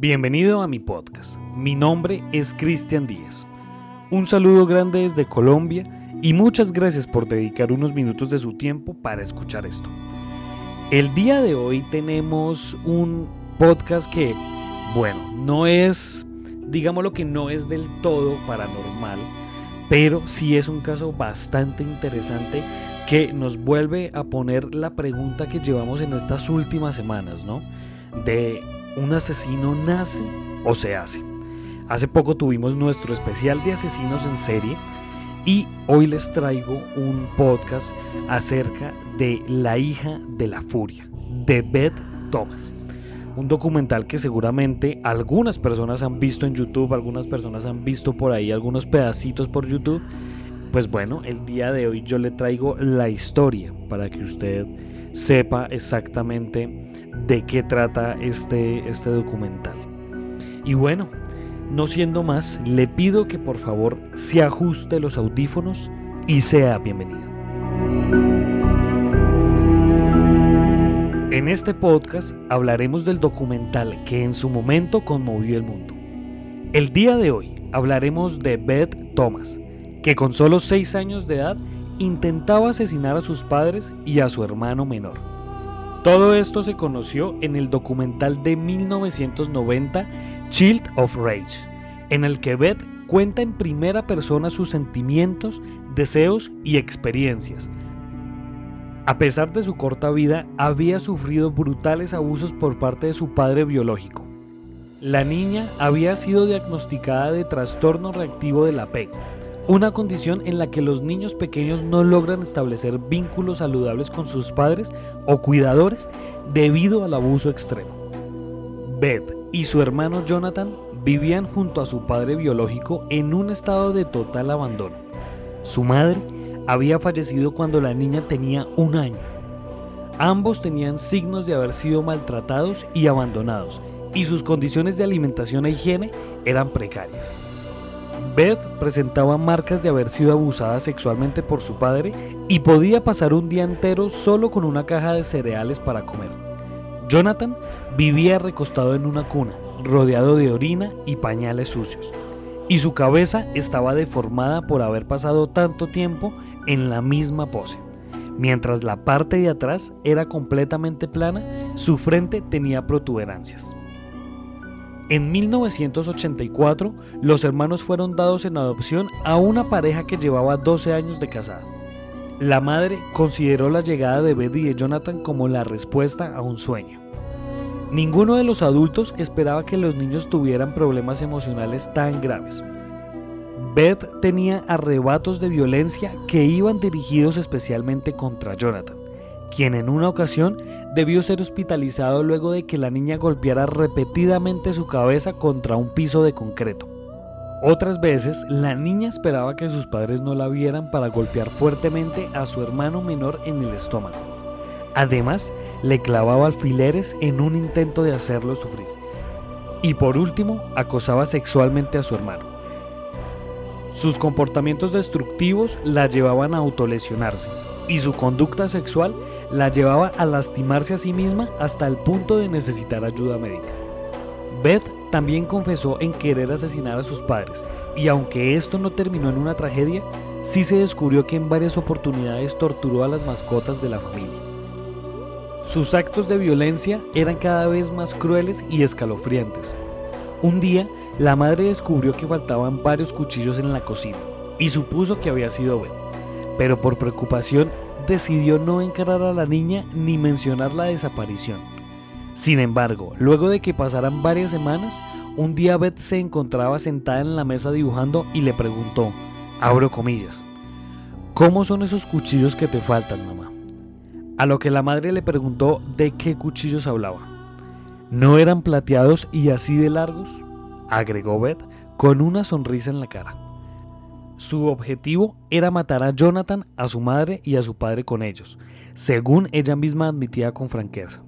Bienvenido a mi podcast. Mi nombre es Cristian Díaz. Un saludo grande desde Colombia y muchas gracias por dedicar unos minutos de su tiempo para escuchar esto. El día de hoy tenemos un podcast que, bueno, no es, digámoslo que no es del todo paranormal, pero sí es un caso bastante interesante que nos vuelve a poner la pregunta que llevamos en estas últimas semanas, ¿no? De un asesino nace o se hace. Hace poco tuvimos nuestro especial de asesinos en serie y hoy les traigo un podcast acerca de La hija de la furia, de Beth Thomas. Un documental que seguramente algunas personas han visto en YouTube, algunas personas han visto por ahí algunos pedacitos por YouTube. Pues bueno, el día de hoy yo le traigo la historia para que usted sepa exactamente de qué trata este, este documental. Y bueno, no siendo más, le pido que por favor se ajuste los audífonos y sea bienvenido. En este podcast hablaremos del documental que en su momento conmovió el mundo. El día de hoy hablaremos de Beth Thomas, que con solo 6 años de edad intentaba asesinar a sus padres y a su hermano menor. Todo esto se conoció en el documental de 1990 Child of Rage, en el que Beth cuenta en primera persona sus sentimientos, deseos y experiencias. A pesar de su corta vida, había sufrido brutales abusos por parte de su padre biológico. La niña había sido diagnosticada de trastorno reactivo del apego, una condición en la que los niños pequeños no logran establecer vínculos saludables con sus padres o cuidadores debido al abuso extremo. Beth y su hermano Jonathan vivían junto a su padre biológico en un estado de total abandono. Su madre había fallecido cuando la niña tenía un año. Ambos tenían signos de haber sido maltratados y abandonados, y sus condiciones de alimentación e higiene eran precarias. Beth presentaba marcas de haber sido abusada sexualmente por su padre y podía pasar un día entero solo con una caja de cereales para comer. Jonathan vivía recostado en una cuna, rodeado de orina y pañales sucios, y su cabeza estaba deformada por haber pasado tanto tiempo en la misma pose. Mientras la parte de atrás era completamente plana, su frente tenía protuberancias. En 1984, los hermanos fueron dados en adopción a una pareja que llevaba 12 años de casada. La madre consideró la llegada de Betty y de Jonathan como la respuesta a un sueño. Ninguno de los adultos esperaba que los niños tuvieran problemas emocionales tan graves. Beth tenía arrebatos de violencia que iban dirigidos especialmente contra Jonathan quien en una ocasión debió ser hospitalizado luego de que la niña golpeara repetidamente su cabeza contra un piso de concreto. Otras veces, la niña esperaba que sus padres no la vieran para golpear fuertemente a su hermano menor en el estómago. Además, le clavaba alfileres en un intento de hacerlo sufrir. Y por último, acosaba sexualmente a su hermano. Sus comportamientos destructivos la llevaban a autolesionarse, y su conducta sexual la llevaba a lastimarse a sí misma hasta el punto de necesitar ayuda médica. Beth también confesó en querer asesinar a sus padres, y aunque esto no terminó en una tragedia, sí se descubrió que en varias oportunidades torturó a las mascotas de la familia. Sus actos de violencia eran cada vez más crueles y escalofriantes. Un día, la madre descubrió que faltaban varios cuchillos en la cocina y supuso que había sido Beth pero por preocupación decidió no encarar a la niña ni mencionar la desaparición. Sin embargo, luego de que pasaran varias semanas, un día Beth se encontraba sentada en la mesa dibujando y le preguntó, abro comillas, ¿cómo son esos cuchillos que te faltan, mamá? A lo que la madre le preguntó de qué cuchillos hablaba. ¿No eran plateados y así de largos? agregó Beth con una sonrisa en la cara. Su objetivo era matar a Jonathan, a su madre y a su padre con ellos, según ella misma admitía con franqueza.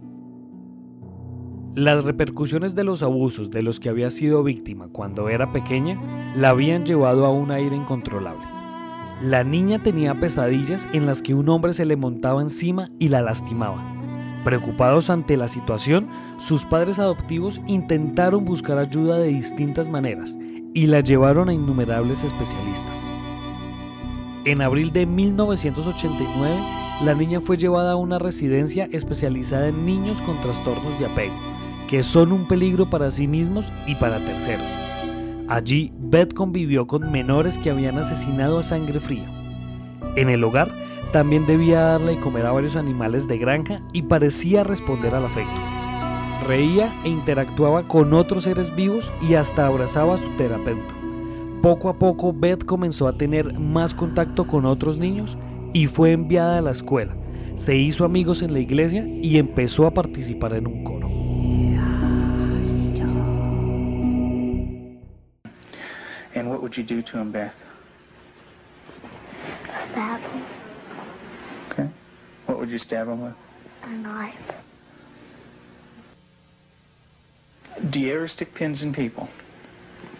Las repercusiones de los abusos de los que había sido víctima cuando era pequeña la habían llevado a un aire incontrolable. La niña tenía pesadillas en las que un hombre se le montaba encima y la lastimaba. Preocupados ante la situación, sus padres adoptivos intentaron buscar ayuda de distintas maneras y la llevaron a innumerables especialistas. En abril de 1989, la niña fue llevada a una residencia especializada en niños con trastornos de apego, que son un peligro para sí mismos y para terceros. Allí, Beth convivió con menores que habían asesinado a sangre fría. En el hogar, también debía darle y comer a varios animales de granja y parecía responder al afecto. Reía e interactuaba con otros seres vivos y hasta abrazaba a su terapeuta. Poco a poco Beth comenzó a tener más contacto con otros niños y fue enviada a la escuela. Se hizo amigos en la iglesia y empezó a participar en un coro. And what would you do to him, Beth? Stab him Okay. What would you stab him with? a knife. Do you ever stick pins in people?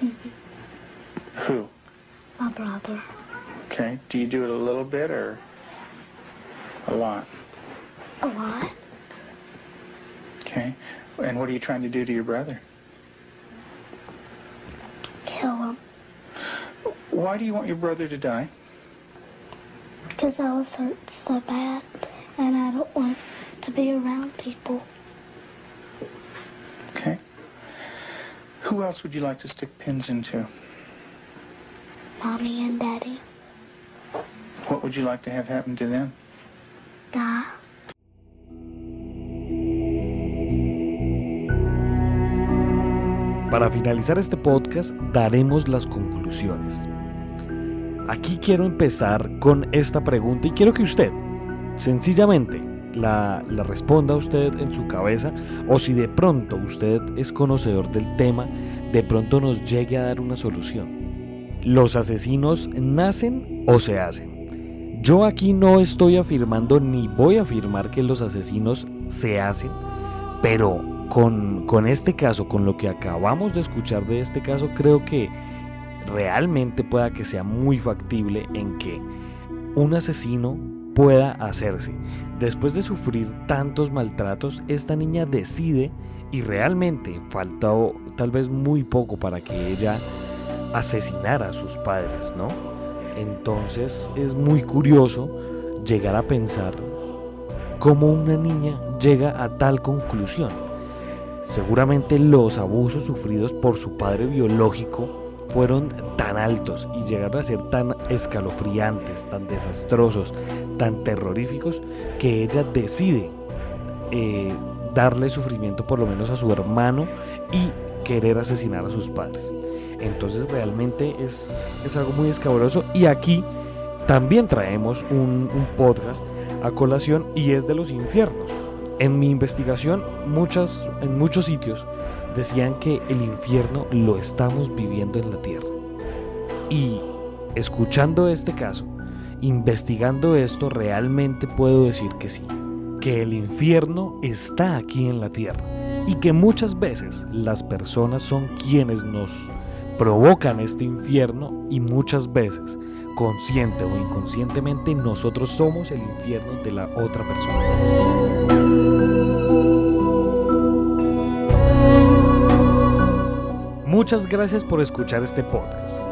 Mm-hmm. Who? My brother. Okay. Do you do it a little bit or a lot? A lot. Okay. And what are you trying to do to your brother? Kill him. Why do you want your brother to die? Because I was hurt so bad. And I don't want to be around people. Who else would you like to stick pins into? Mommy and Daddy. What would you like to have happen to them? Die. Para finalizar este podcast daremos las conclusiones. Aquí quiero empezar con esta pregunta y quiero que usted sencillamente la, la responda usted en su cabeza o si de pronto usted es conocedor del tema, de pronto nos llegue a dar una solución. ¿Los asesinos nacen o se hacen? Yo aquí no estoy afirmando ni voy a afirmar que los asesinos se hacen, pero con, con este caso, con lo que acabamos de escuchar de este caso, creo que realmente pueda que sea muy factible en que un asesino pueda hacerse. Después de sufrir tantos maltratos, esta niña decide y realmente faltó tal vez muy poco para que ella asesinara a sus padres, ¿no? Entonces es muy curioso llegar a pensar cómo una niña llega a tal conclusión. Seguramente los abusos sufridos por su padre biológico fueron tan altos y llegaron a ser tan escalofriantes, tan desastrosos, tan terroríficos, que ella decide eh, darle sufrimiento por lo menos a su hermano y querer asesinar a sus padres. Entonces realmente es, es algo muy escabroso y aquí también traemos un, un podcast a colación y es de los infiernos. En mi investigación, muchas, en muchos sitios decían que el infierno lo estamos viviendo en la tierra. Y escuchando este caso, investigando esto, realmente puedo decir que sí, que el infierno está aquí en la tierra y que muchas veces las personas son quienes nos provocan este infierno y muchas veces, consciente o inconscientemente, nosotros somos el infierno de la otra persona. Muchas gracias por escuchar este podcast.